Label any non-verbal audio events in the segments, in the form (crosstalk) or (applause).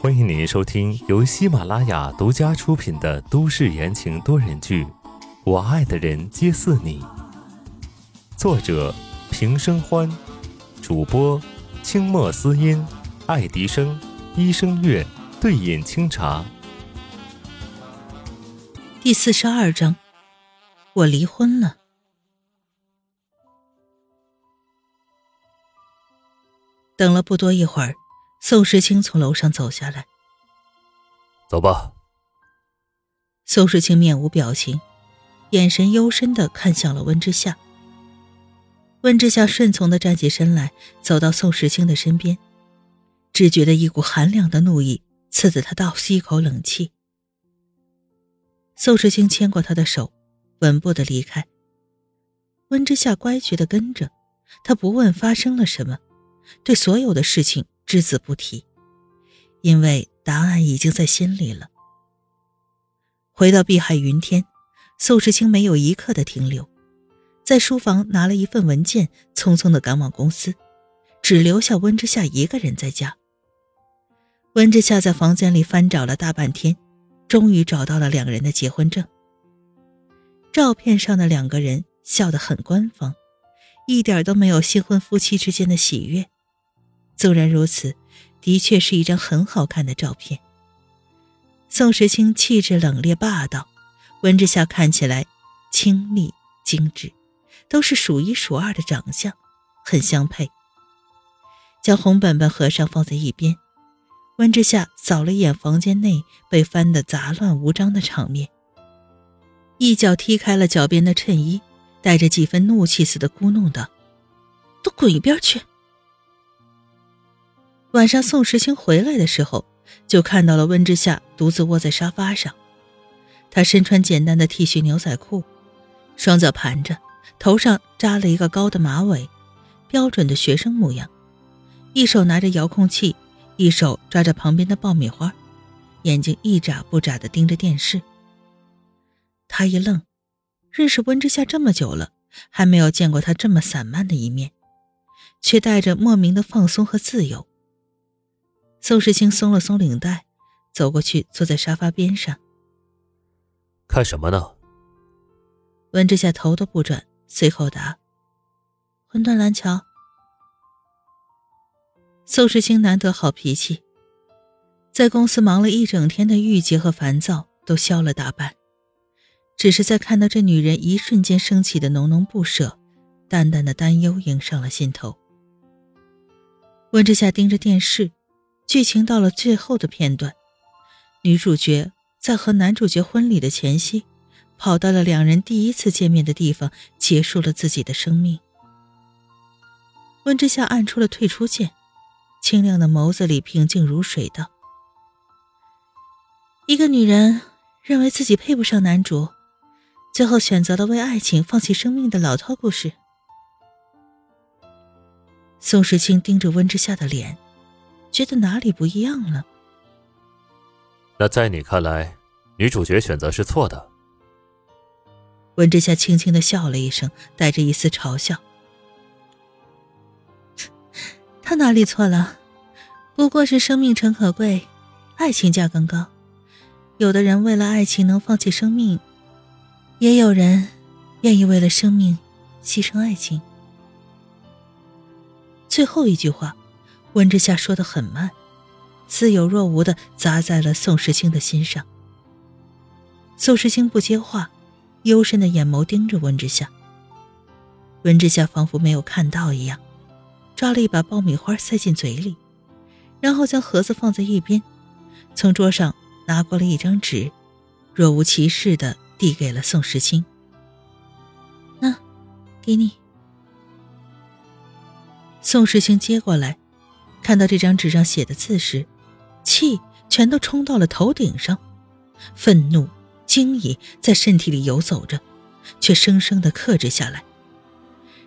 欢迎您收听由喜马拉雅独家出品的都市言情多人剧《我爱的人皆似你》，作者平生欢，主播清墨思音、爱迪生、医生月、对饮清茶。第四十二章，我离婚了。等了不多一会儿，宋时清从楼上走下来。走吧。宋时清面无表情，眼神幽深的看向了温之夏。温之夏顺从的站起身来，走到宋时清的身边，只觉得一股寒凉的怒意刺得他倒吸一口冷气。宋时清牵过他的手，稳步的离开。温之夏乖觉的跟着，他不问发生了什么。对所有的事情只字不提，因为答案已经在心里了。回到碧海云天，宋时清没有一刻的停留，在书房拿了一份文件，匆匆的赶往公司，只留下温之夏一个人在家。温之夏在房间里翻找了大半天，终于找到了两个人的结婚证。照片上的两个人笑得很官方，一点都没有新婚夫妻之间的喜悦。纵然如此，的确是一张很好看的照片。宋时清气质冷冽霸道，温之夏看起来清丽精致，都是数一数二的长相，很相配。将红本本合上放在一边，温之夏扫了一眼房间内被翻得杂乱无章的场面，一脚踢开了脚边的衬衣，带着几分怒气似的咕哝道：“都滚一边去！”晚上，宋时清回来的时候，就看到了温之夏独自窝在沙发上。他身穿简单的 T 恤牛仔裤，双脚盘着，头上扎了一个高的马尾，标准的学生模样。一手拿着遥控器，一手抓着旁边的爆米花，眼睛一眨不眨地盯着电视。他一愣，认识温之夏这么久了，还没有见过他这么散漫的一面，却带着莫名的放松和自由。宋时清松了松领带，走过去坐在沙发边上。看什么呢？温之夏头都不转，随口答：“魂断蓝桥。”宋时清难得好脾气，在公司忙了一整天的郁结和烦躁都消了大半，只是在看到这女人一瞬间升起的浓浓不舍，淡淡的担忧迎上了心头。温之夏盯着电视。剧情到了最后的片段，女主角在和男主角婚礼的前夕，跑到了两人第一次见面的地方，结束了自己的生命。温之夏按出了退出键，清亮的眸子里平静如水道：“一个女人认为自己配不上男主，最后选择了为爱情放弃生命的老套故事。”宋时清盯着温之夏的脸。觉得哪里不一样了？那在你看来，女主角选择是错的？温之夏轻轻的笑了一声，带着一丝嘲笑：“ (laughs) 她哪里错了？不过是生命诚可贵，爱情价更高。有的人为了爱情能放弃生命，也有人愿意为了生命牺牲爱情。”最后一句话。温之夏说的很慢，似有若无的砸在了宋时清的心上。宋时清不接话，幽深的眼眸盯着温之夏。温之夏仿佛没有看到一样，抓了一把爆米花塞进嘴里，然后将盒子放在一边，从桌上拿过了一张纸，若无其事的递给了宋时清。那，给你。宋时清接过来。看到这张纸上写的字时，气全都冲到了头顶上，愤怒、惊疑在身体里游走着，却生生的克制下来。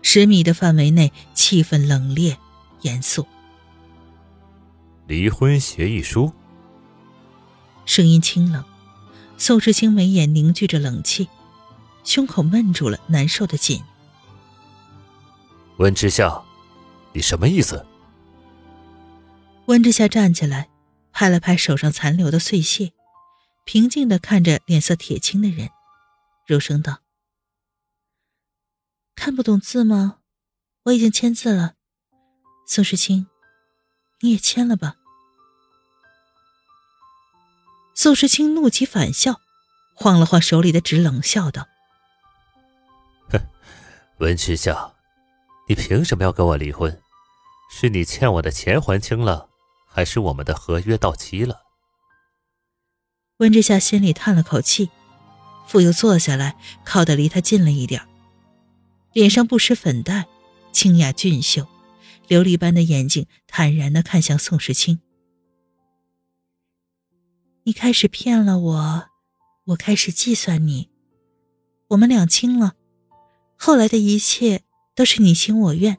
十米的范围内，气氛冷冽、严肃。离婚协议书。声音清冷，宋时清眉眼凝聚着冷气，胸口闷住了，难受的紧。温之夏，你什么意思？温之夏站起来，拍了拍手上残留的碎屑，平静的看着脸色铁青的人，柔声道：“看不懂字吗？我已经签字了。宋时清，你也签了吧。”宋时清怒极反笑，晃了晃手里的纸，冷笑道：“哼，温之夏，你凭什么要跟我离婚？是你欠我的钱还清了？”还是我们的合约到期了。温之夏心里叹了口气，复又坐下来，靠得离他近了一点脸上不施粉黛，清雅俊秀，琉璃般的眼睛坦然的看向宋时清。你开始骗了我，我开始计算你，我们两清了，后来的一切都是你情我愿。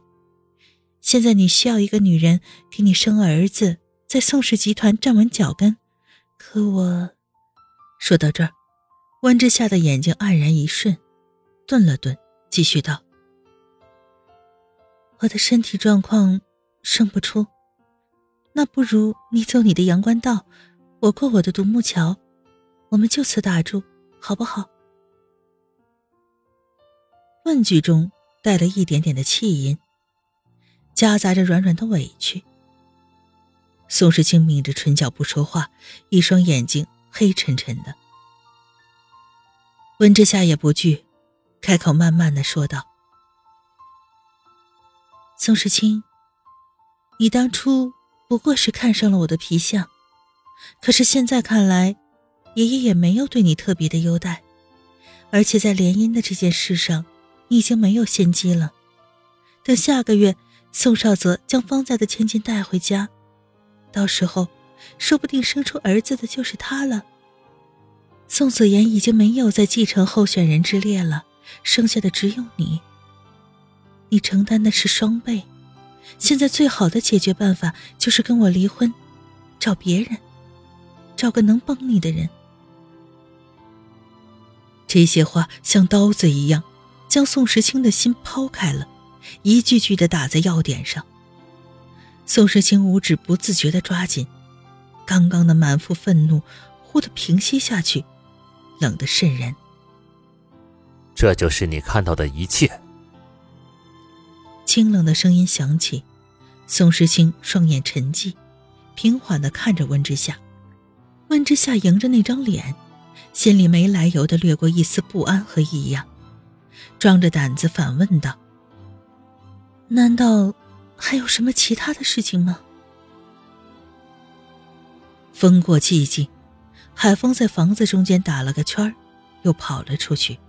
现在你需要一个女人给你生儿子。在宋氏集团站稳脚跟，可我说到这儿，温之夏的眼睛黯然一瞬，顿了顿，继续道：“我的身体状况生不出，那不如你走你的阳关道，我过我的独木桥，我们就此打住，好不好？”问句中带了一点点的气音，夹杂着软软的委屈。宋时清抿着唇角不说话，一双眼睛黑沉沉的。温之夏也不惧，开口慢慢的说道：“宋时清，你当初不过是看上了我的皮相，可是现在看来，爷爷也没有对你特别的优待，而且在联姻的这件事上，你已经没有先机了。等下个月，宋少泽将方家的千金带回家。”到时候，说不定生出儿子的就是他了。宋子言已经没有再继承候选人之列了，剩下的只有你。你承担的是双倍，现在最好的解决办法就是跟我离婚，找别人，找个能帮你的人。这些话像刀子一样，将宋时清的心抛开了，一句句的打在要点上。宋时清五指不自觉地抓紧，刚刚的满腹愤怒忽地平息下去，冷得渗人。这就是你看到的一切。清冷的声音响起，宋时清双眼沉寂，平缓地看着温之夏。温之夏迎着那张脸，心里没来由地掠过一丝不安和异样，壮着胆子反问道：“难道？”还有什么其他的事情吗？风过寂静，海风在房子中间打了个圈又跑了出去。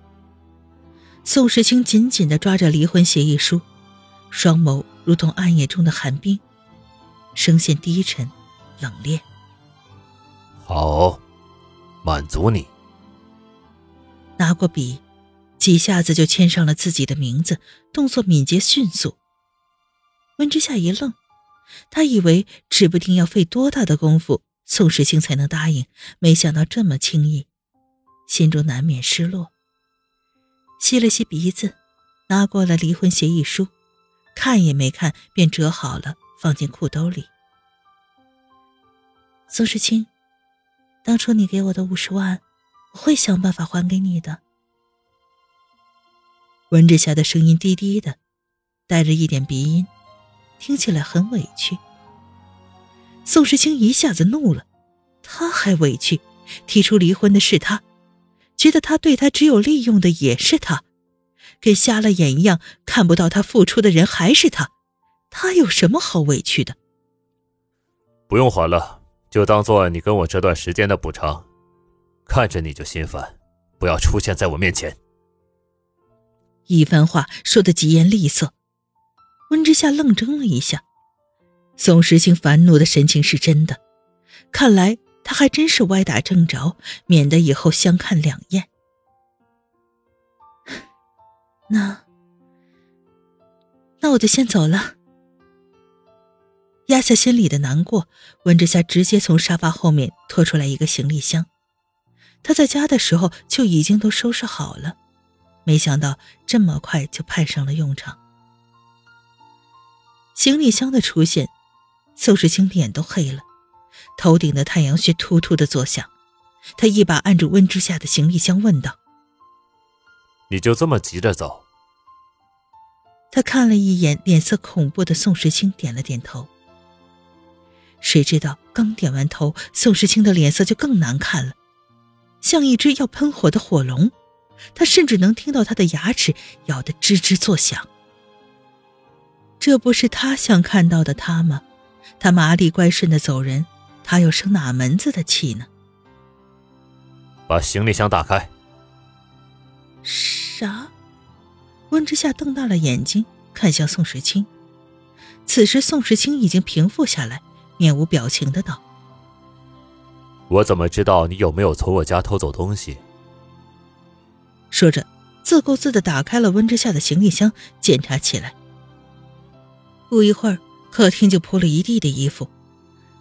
宋时清紧紧的抓着离婚协议书，双眸如同暗夜中的寒冰，声线低沉冷冽。好，满足你。拿过笔，几下子就签上了自己的名字，动作敏捷迅速。温之夏一愣，他以为指不定要费多大的功夫，宋时清才能答应，没想到这么轻易，心中难免失落。吸了吸鼻子，拿过了离婚协议书，看也没看便折好了，放进裤兜里。宋时清，当初你给我的五十万，我会想办法还给你的。温之夏的声音低低的，带着一点鼻音。听起来很委屈。宋时清一下子怒了，他还委屈，提出离婚的是他，觉得他对他只有利用的也是他，跟瞎了眼一样，看不到他付出的人还是他，他有什么好委屈的？不用还了，就当做你跟我这段时间的补偿。看着你就心烦，不要出现在我面前。一番话说的疾言厉色。温之夏愣怔了一下，宋时清烦怒的神情是真的，看来他还真是歪打正着，免得以后相看两厌。那，那我就先走了。压下心里的难过，温之夏直接从沙发后面拖出来一个行李箱，他在家的时候就已经都收拾好了，没想到这么快就派上了用场。行李箱的出现，宋时清脸都黑了，头顶的太阳穴突突的作响。他一把按住温之夏的行李箱，问道：“你就这么急着走？”他看了一眼脸色恐怖的宋时清，点了点头。谁知道刚点完头，宋时清的脸色就更难看了，像一只要喷火的火龙。他甚至能听到他的牙齿咬得吱吱作响。这不是他想看到的他吗？他麻利乖顺的走人，他又生哪门子的气呢？把行李箱打开。啥？温之夏瞪大了眼睛看向宋时清。此时宋时清已经平复下来，面无表情的道：“我怎么知道你有没有从我家偷走东西？”说着，自顾自的打开了温之夏的行李箱，检查起来。不一会儿，客厅就铺了一地的衣服，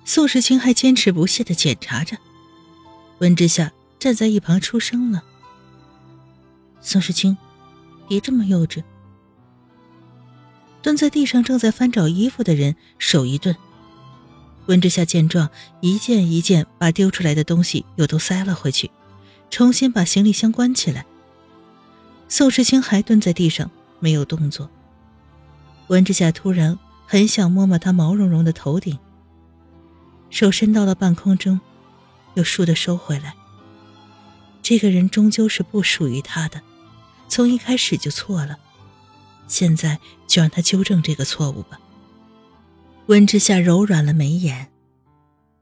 宋时清还坚持不懈的检查着。温之夏。站在一旁出声了：“宋时清，别这么幼稚。”蹲在地上正在翻找衣服的人手一顿。温之夏见状，一件一件把丢出来的东西又都塞了回去，重新把行李箱关起来。宋时清还蹲在地上没有动作。温之夏突然很想摸摸他毛茸茸的头顶，手伸到了半空中，又倏地收回来。这个人终究是不属于他的，从一开始就错了，现在就让他纠正这个错误吧。温之夏柔软了眉眼，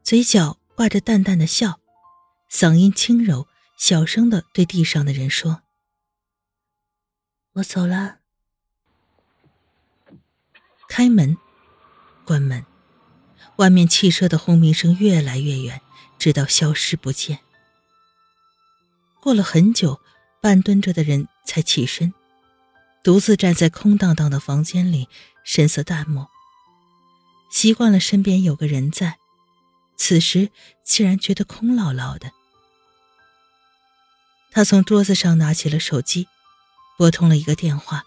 嘴角挂着淡淡的笑，嗓音轻柔，小声的对地上的人说：“我走了。”开门，关门，外面汽车的轰鸣声越来越远，直到消失不见。过了很久，半蹲着的人才起身，独自站在空荡荡的房间里，神色淡漠。习惯了身边有个人在，此时竟然觉得空落落的。他从桌子上拿起了手机，拨通了一个电话，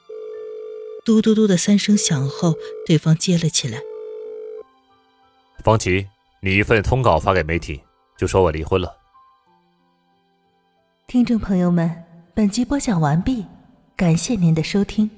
嘟嘟嘟的三声响后，对方接了起来：“方琦，你一份通稿发给媒体，就说我离婚了。”听众朋友们，本集播讲完毕，感谢您的收听。